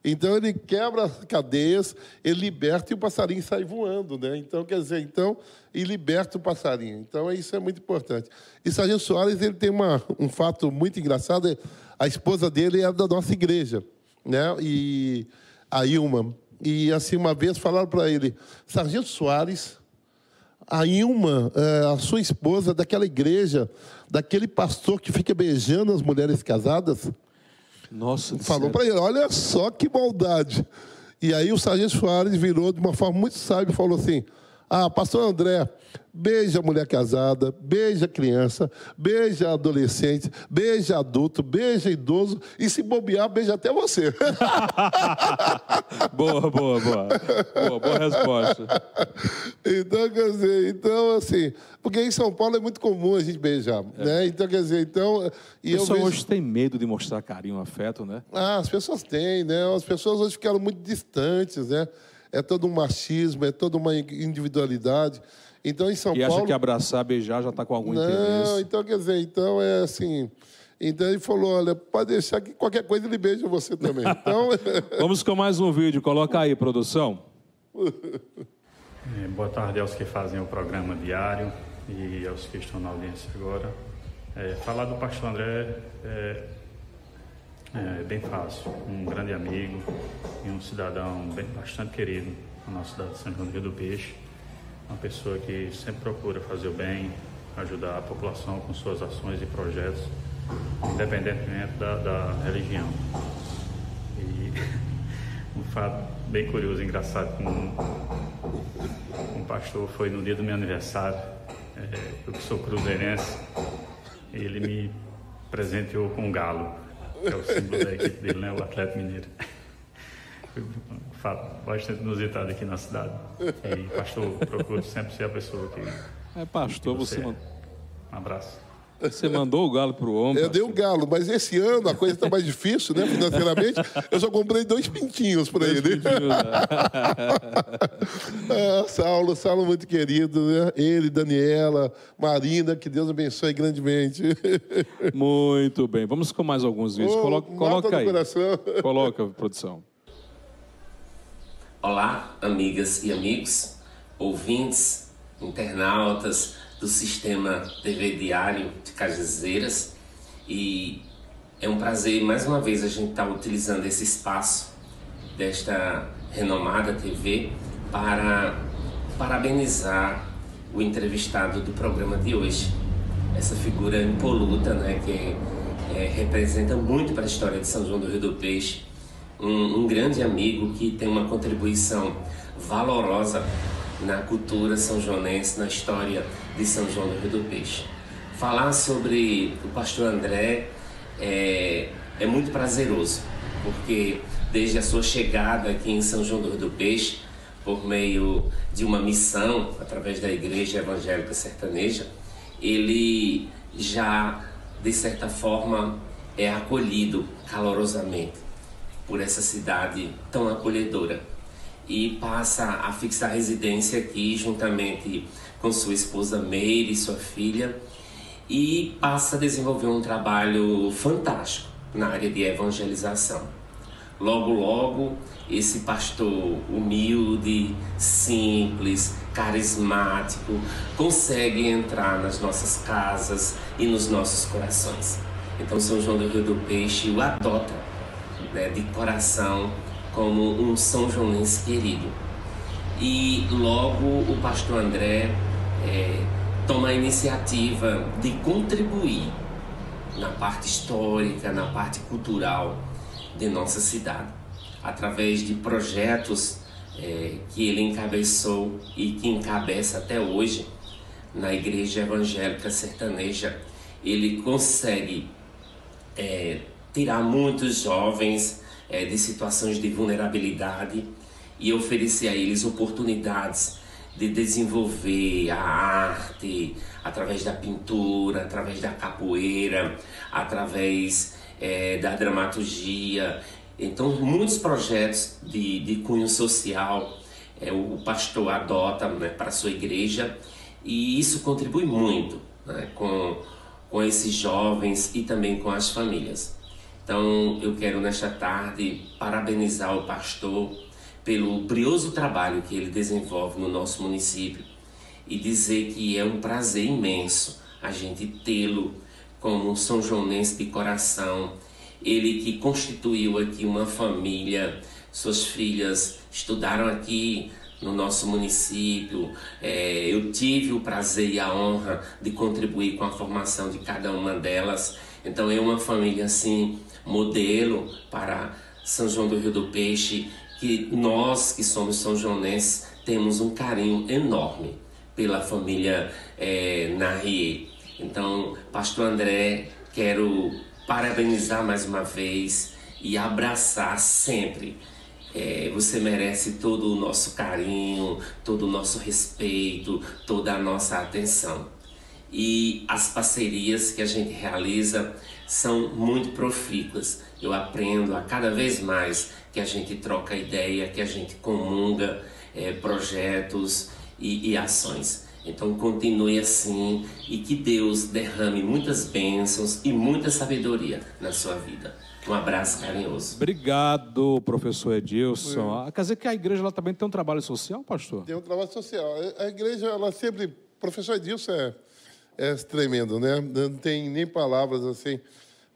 Então ele quebra as cadeias, ele liberta e o passarinho sai voando, né? Então, quer dizer, então, e liberta o passarinho. Então, isso é muito importante. E Sargento Soares, ele tem uma, um fato muito engraçado, a esposa dele é da nossa igreja, né? E a Ilma. E assim, uma vez falaram para ele, Sargento Soares, a Ilma, é, a sua esposa, daquela igreja, daquele pastor que fica beijando as mulheres casadas, nossa, Falou para ele: olha só que maldade. E aí o Sargento Soares virou de uma forma muito sábia e falou assim: Ah, pastor André, beija a mulher casada, beija a criança, beija a adolescente, beija adulto, beija idoso e se bobear, beija até você. boa, boa, boa. Boa, boa resposta. Então, quer dizer, então, assim, porque em São Paulo é muito comum a gente beijar, é. né? Então, quer dizer, então... E pessoas vejo... hoje têm medo de mostrar carinho, afeto, né? Ah, as pessoas têm, né? As pessoas hoje ficaram muito distantes, né? É todo um machismo, é toda uma individualidade. Então, em São e Paulo. E acha que abraçar, beijar já está com algum não, interesse. Não, então, quer dizer, então é assim. Então ele falou: olha, pode deixar que qualquer coisa ele beija você também. Então... Vamos com mais um vídeo. Coloca aí, produção. É, boa tarde aos que fazem o programa diário e aos que estão na audiência agora. É, falar do pastor André é, é, bem fácil. Um grande amigo e um cidadão bem, bastante querido na nossa cidade de São João do Rio do Peixe uma pessoa que sempre procura fazer o bem, ajudar a população com suas ações e projetos, independentemente da, da religião. E um fato bem curioso, engraçado, com um, um pastor foi no dia do meu aniversário, é, eu que sou cruzeirense, ele me presenteou com um galo, que é o símbolo da equipe dele, né, o Atlético Mineiro um fato bastante inusitado aqui na cidade. E, pastor, procuro sempre ser a pessoa que. É, pastor, que você. você é. Um abraço. Você mandou o galo pro homem. Eu dei o galo, mas esse ano a coisa está mais difícil, né, financeiramente. Eu só comprei dois pintinhos para ele. Pintinhos, né? ah, Saulo, Saulo muito querido, né? Ele, Daniela, Marina, que Deus abençoe grandemente. muito bem. Vamos com mais alguns vídeos. Coloca, coloca aí. Coração. Coloca, produção. Olá, amigas e amigos, ouvintes, internautas do sistema TV Diário de Cajazeiras. E é um prazer mais uma vez a gente estar tá utilizando esse espaço desta renomada TV para parabenizar o entrevistado do programa de hoje, essa figura impoluta, né, que é, representa muito para a história de São João do Rio do Peixe, um, um grande amigo que tem uma contribuição valorosa na cultura são joanense, na história de São João do Rio do Peixe. Falar sobre o pastor André é, é muito prazeroso, porque desde a sua chegada aqui em São João do Rio do Peixe, por meio de uma missão através da Igreja Evangélica Sertaneja, ele já, de certa forma, é acolhido calorosamente por essa cidade tão acolhedora e passa a fixar residência aqui juntamente com sua esposa Meire e sua filha e passa a desenvolver um trabalho fantástico na área de evangelização. Logo, logo, esse pastor humilde, simples, carismático, consegue entrar nas nossas casas e nos nossos corações. Então, São João do Rio do Peixe o adota né, de coração como um São Joanense querido. E logo o pastor André é, toma a iniciativa de contribuir na parte histórica, na parte cultural de nossa cidade, através de projetos é, que ele encabeçou e que encabeça até hoje na Igreja Evangélica Sertaneja. Ele consegue é, tirar muitos jovens é, de situações de vulnerabilidade e oferecer a eles oportunidades de desenvolver a arte através da pintura, através da capoeira, através é, da dramaturgia. Então, muitos projetos de, de cunho social é, o pastor adota né, para a sua igreja e isso contribui muito né, com, com esses jovens e também com as famílias. Então eu quero nesta tarde parabenizar o pastor pelo brioso trabalho que ele desenvolve no nosso município e dizer que é um prazer imenso a gente tê-lo como um São Joanense de coração. Ele que constituiu aqui uma família, suas filhas estudaram aqui no nosso município. É, eu tive o prazer e a honra de contribuir com a formação de cada uma delas. Então é uma família assim modelo para São João do Rio do Peixe, que nós que somos são joanenses temos um carinho enorme pela família é. Então, Pastor André, quero parabenizar mais uma vez e abraçar sempre. É, você merece todo o nosso carinho, todo o nosso respeito, toda a nossa atenção. E as parcerias que a gente realiza são muito profícuas. Eu aprendo a cada vez mais que a gente troca ideia, que a gente comunga é, projetos e, e ações. Então continue assim e que Deus derrame muitas bênçãos e muita sabedoria na sua vida. Um abraço carinhoso. Obrigado, professor Edilson. É. Quer dizer que a igreja ela também tem um trabalho social, pastor? Tem um trabalho social. A igreja, ela sempre. Professor Edilson é, é tremendo, né? Não tem nem palavras assim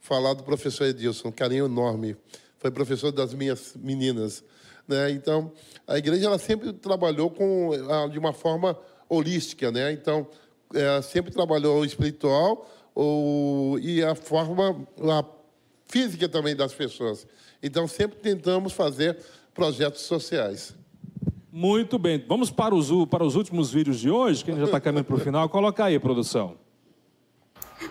falar do professor Edilson, um carinho enorme. Foi professor das minhas meninas. Né? Então, a igreja ela sempre trabalhou com, ah, de uma forma holística. Né? Então, é, sempre trabalhou o espiritual o, e a forma a física também das pessoas. Então, sempre tentamos fazer projetos sociais. Muito bem. Vamos para os, para os últimos vídeos de hoje, que a gente já está caminhando para o final. Coloca aí, produção.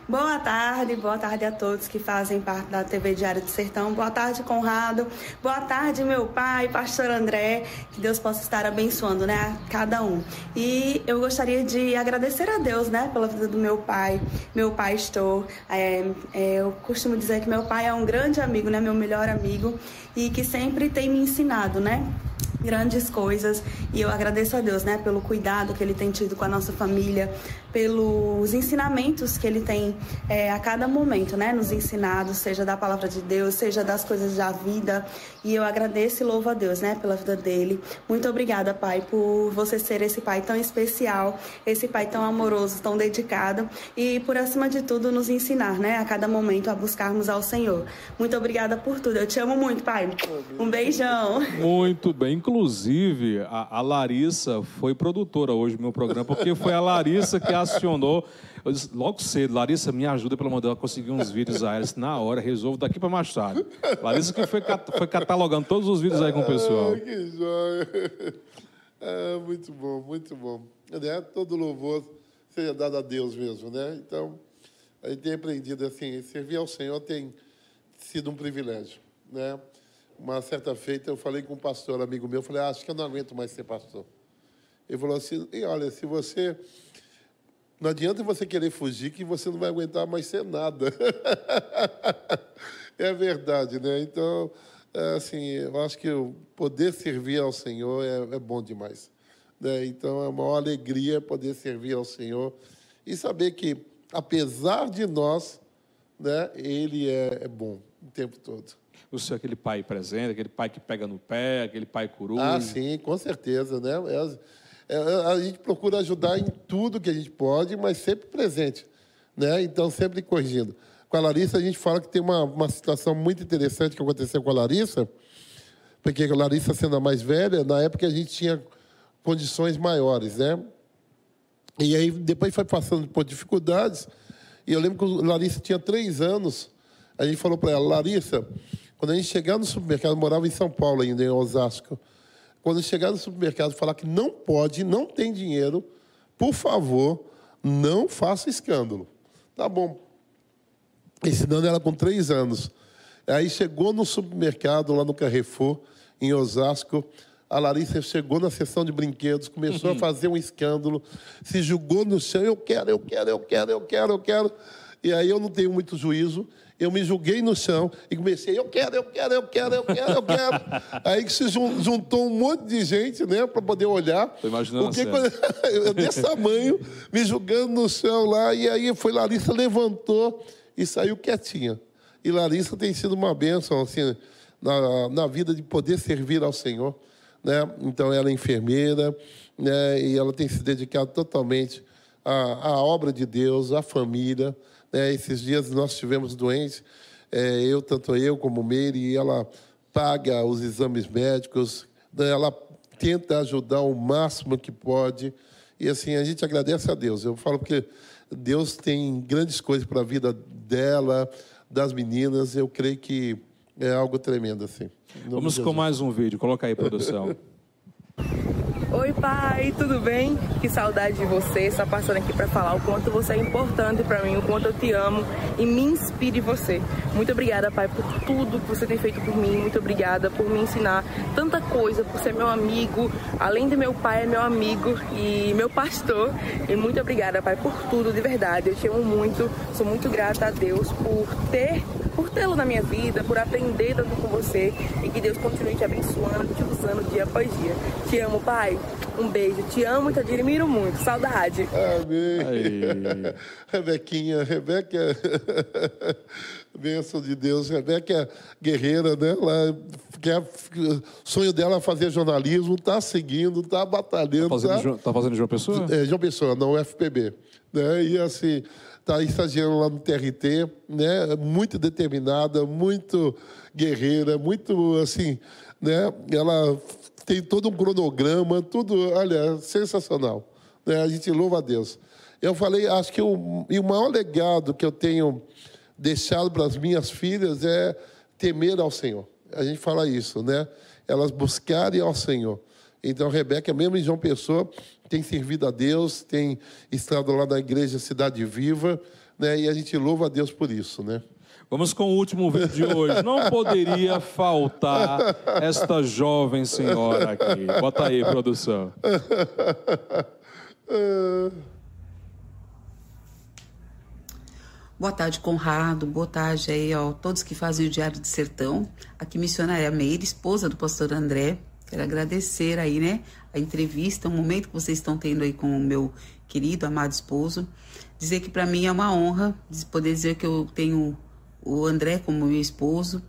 Boa tarde, boa tarde a todos que fazem parte da TV Diário do Sertão. Boa tarde, Conrado. Boa tarde, meu pai, pastor André. Que Deus possa estar abençoando, né, cada um. E eu gostaria de agradecer a Deus, né, pela vida do meu pai, meu pastor. É, é, eu costumo dizer que meu pai é um grande amigo, né, meu melhor amigo, e que sempre tem me ensinado, né, grandes coisas e eu agradeço a Deus, né, pelo cuidado que Ele tem tido com a nossa família, pelos ensinamentos que Ele tem é, a cada momento, né, nos ensinado, seja da palavra de Deus, seja das coisas da vida e eu agradeço e louvo a Deus, né, pela vida dele. Muito obrigada, Pai, por você ser esse Pai tão especial, esse Pai tão amoroso, tão dedicado e por acima de tudo nos ensinar, né, a cada momento a buscarmos ao Senhor. Muito obrigada por tudo. Eu te amo muito, Pai. Um beijão. Muito bem. Inclusive, a, a, Larissa foi produtora hoje do meu programa, porque foi a Larissa que acionou. Eu disse, logo cedo, Larissa, me ajuda, pelo amor de Deus, conseguir uns vídeos. Disse, na hora, resolvo daqui para tarde. Larissa que foi, foi catalogando todos os vídeos aí com o pessoal. Ah, que joia. Ah, muito bom, muito bom. Né? Todo louvor seja dado a Deus mesmo, né? Então, a gente tem aprendido assim, servir ao Senhor tem sido um privilégio, né? Uma certa feita, eu falei com um pastor amigo meu, falei, ah, acho que eu não aguento mais ser pastor. Ele falou assim, e olha, se você... Não adianta você querer fugir que você não vai aguentar mais ser nada. é verdade, né? Então, é assim, eu acho que poder servir ao Senhor é, é bom demais. Né? Então, é uma maior alegria poder servir ao Senhor e saber que, apesar de nós, né, Ele é, é bom o tempo todo o seu aquele pai presente, aquele pai que pega no pé, aquele pai coruja. Ah, sim, com certeza, né? É, é, a gente procura ajudar em tudo que a gente pode, mas sempre presente, né? Então sempre corrigindo. Com a Larissa a gente fala que tem uma, uma situação muito interessante que aconteceu com a Larissa, porque a Larissa sendo a mais velha, na época a gente tinha condições maiores, né? E aí depois foi passando por dificuldades. E eu lembro que a Larissa tinha três anos. A gente falou para ela, Larissa, quando a gente chegar no supermercado, morava em São Paulo ainda, em Osasco. Quando chegar no supermercado e falar que não pode, não tem dinheiro, por favor, não faça escândalo. Tá bom. Ensinando ela com três anos. Aí chegou no supermercado, lá no Carrefour, em Osasco. A Larissa chegou na sessão de brinquedos, começou uhum. a fazer um escândalo, se jogou no chão. Eu quero, eu quero, eu quero, eu quero, eu quero. E aí eu não tenho muito juízo eu me julguei no chão e comecei, eu quero, eu quero, eu quero, eu quero, eu quero. Aí que se juntou um monte de gente, né, para poder olhar. Tô imaginando porque quando, eu desse tamanho, me julgando no chão lá, e aí foi Larissa levantou e saiu quietinha. E Larissa tem sido uma bênção, assim, na, na vida de poder servir ao Senhor, né? Então ela é enfermeira, né, e ela tem se dedicado totalmente à, à obra de Deus, à família, né? Esses dias nós tivemos doentes, é, eu, tanto eu como Meire, e ela paga os exames médicos, né? ela tenta ajudar o máximo que pode. E assim, a gente agradece a Deus. Eu falo porque Deus tem grandes coisas para a vida dela, das meninas. Eu creio que é algo tremendo assim. Vamos com mais um vídeo. Coloca aí, produção. Oi, pai, tudo bem? Que saudade de você. Só passando aqui para falar o quanto você é importante para mim, o quanto eu te amo e me inspire você. Muito obrigada, pai, por tudo que você tem feito por mim. Muito obrigada por me ensinar tanta coisa, por ser meu amigo. Além de meu pai, é meu amigo e meu pastor. E muito obrigada, pai, por tudo, de verdade. Eu te amo muito. Sou muito grata a Deus por ter por tê-lo na minha vida, por aprender tanto com você e que Deus continue te abençoando, te usando dia após dia. Te amo, Pai. Um beijo. Te amo e te admiro muito. Saudade. Amém. Rebequinha, Rebeca. Bênção de Deus. Rebeca é guerreira, né? Ela quer, sonho dela é fazer jornalismo, está seguindo, está batalhando. Está fazendo, tá... tá fazendo João Pessoa? É, João Pessoa, não UFPB. Né? E assim, está estagiando lá no TRT, né? Muito determinada, muito guerreira, muito assim, né? Ela tem todo um cronograma, tudo, olha, sensacional. Né? A gente louva a Deus. Eu falei, acho que o, e o maior legado que eu tenho deixado para as minhas filhas é temer ao Senhor. A gente fala isso, né? Elas buscarem ao Senhor. Então, Rebeca, mesmo em João Pessoa, tem servido a Deus, tem estado lá na igreja Cidade Viva, né? E a gente louva a Deus por isso, né? Vamos com o último vídeo de hoje. Não poderia faltar esta jovem senhora aqui. Bota aí, produção. Boa tarde, Conrado. Boa tarde aí, ó, todos que fazem o Diário de Sertão. Aqui, missionária Meire, esposa do pastor André. Quero agradecer aí, né, a entrevista, o momento que vocês estão tendo aí com o meu querido, amado esposo. Dizer que para mim é uma honra poder dizer que eu tenho o André como meu esposo.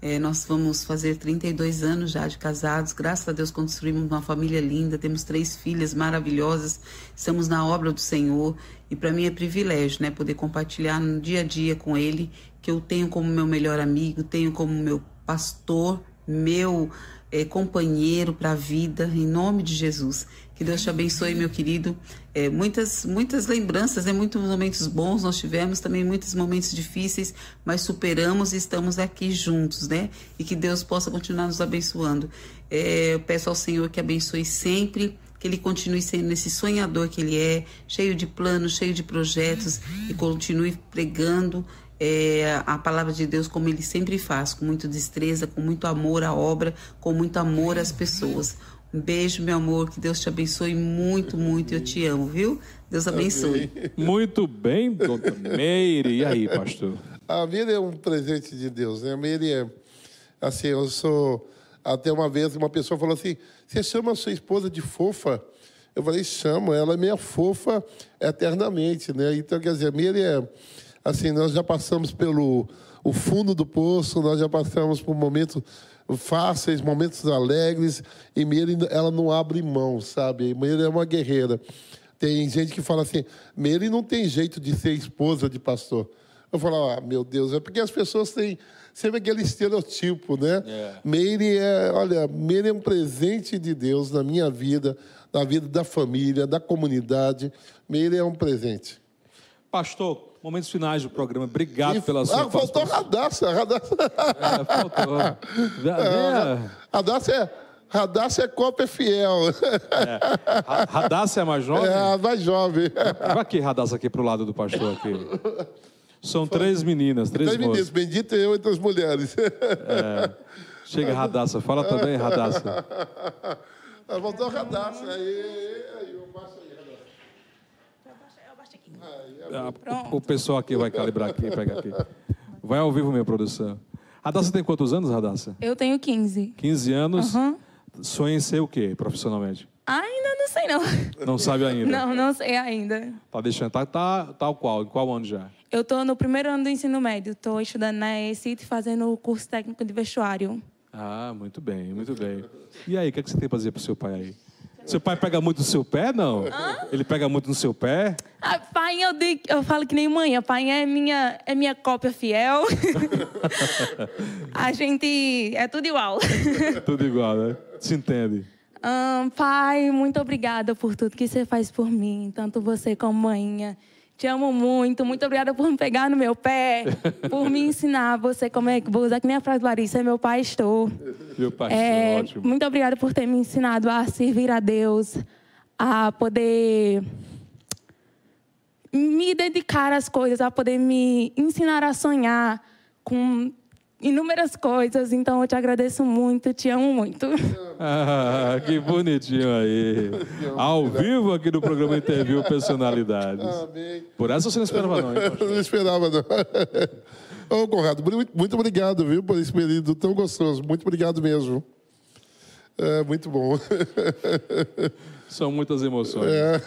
É, nós vamos fazer 32 anos já de casados. Graças a Deus construímos uma família linda, temos três filhas maravilhosas, estamos na obra do Senhor e para mim é privilégio, né, poder compartilhar no dia a dia com ele, que eu tenho como meu melhor amigo, tenho como meu pastor, meu é, companheiro para a vida, em nome de Jesus. Que Deus te abençoe, meu querido. É, muitas, muitas lembranças, né? muitos momentos bons nós tivemos, também muitos momentos difíceis, mas superamos e estamos aqui juntos, né? E que Deus possa continuar nos abençoando. É, eu peço ao Senhor que abençoe sempre que ele continue sendo esse sonhador que ele é, cheio de planos, cheio de projetos e continue pregando é, a palavra de Deus como ele sempre faz, com muita destreza, com muito amor à obra, com muito amor às pessoas. Um beijo, meu amor, que Deus te abençoe muito, muito. Eu te amo, viu? Deus abençoe. Muito bem, doutor Meire. E aí, pastor? A vida é um presente de Deus, né? A Meire é. Assim, eu sou. Até uma vez uma pessoa falou assim: você chama a sua esposa de fofa? Eu falei: chamo, ela é minha fofa eternamente, né? Então, quer dizer, a Meire é assim, nós já passamos pelo o fundo do poço, nós já passamos por momentos fáceis, momentos alegres, e Meire, ela não abre mão, sabe? Meire é uma guerreira. Tem gente que fala assim, Meire não tem jeito de ser esposa de pastor. Eu falo, ah, meu Deus, é porque as pessoas têm sempre aquele estereotipo, né? Yeah. Meire é, olha, Meire é um presente de Deus na minha vida, na vida da família, da comunidade. Meire é um presente. Pastor, momentos finais do programa. Obrigado e, pela sua ah, faltou a Radassa. Radassa. É, faltou. É, Radassa é... Radassa é Copa fiel. É. Radassa é mais jovem? É, mais jovem. Vai aqui, Radassa, aqui pro lado do pastor aqui. São Foi. três meninas, três, três meninas. Bendito eu entre as mulheres. É. Chega, Radassa. Fala também, Radassa. Voltou a Radassa. Aí, aí, eu baixo ah, o pessoal aqui vai calibrar aqui, pega aqui. Vai ao vivo, minha produção. Radassa tem quantos anos, Radassa? Eu tenho 15. 15 anos. Uhum. Sonha em ser o quê, profissionalmente? Ainda não sei, não. Não sabe ainda? Não, não sei ainda. Tá deixando. Tá, tá tal qual? Em qual ano já? Eu tô no primeiro ano do ensino médio. Tô estudando na ECIT fazendo o curso técnico de vestuário. Ah, muito bem, muito bem. E aí, o que, é que você tem para dizer pro seu pai aí? Seu pai pega muito no seu pé, não? Hã? Ele pega muito no seu pé? Ah, pai, eu, eu falo que nem mãe. Pai é minha, é minha cópia fiel. a gente é tudo igual. tudo igual, né? Se entende. Um, pai, muito obrigada por tudo que você faz por mim, tanto você como mãe. Te amo muito. Muito obrigada por me pegar no meu pé, por me ensinar você como é que vou usar que nem a frase do Larissa, é meu pai estou. Meu pai é, ótimo. Muito obrigada por ter me ensinado a servir a Deus, a poder me dedicar às coisas, a poder me ensinar a sonhar com inúmeras coisas. Então eu te agradeço muito, te amo muito. Ah, que bonitinho aí. Ao vivo aqui no programa Interview Personalidades. Amém. Por essa você não esperava não, hein, Não esperava não. Ô, Conrado, muito obrigado, viu, por esse período tão gostoso. Muito obrigado mesmo. É muito bom. São muitas emoções. É.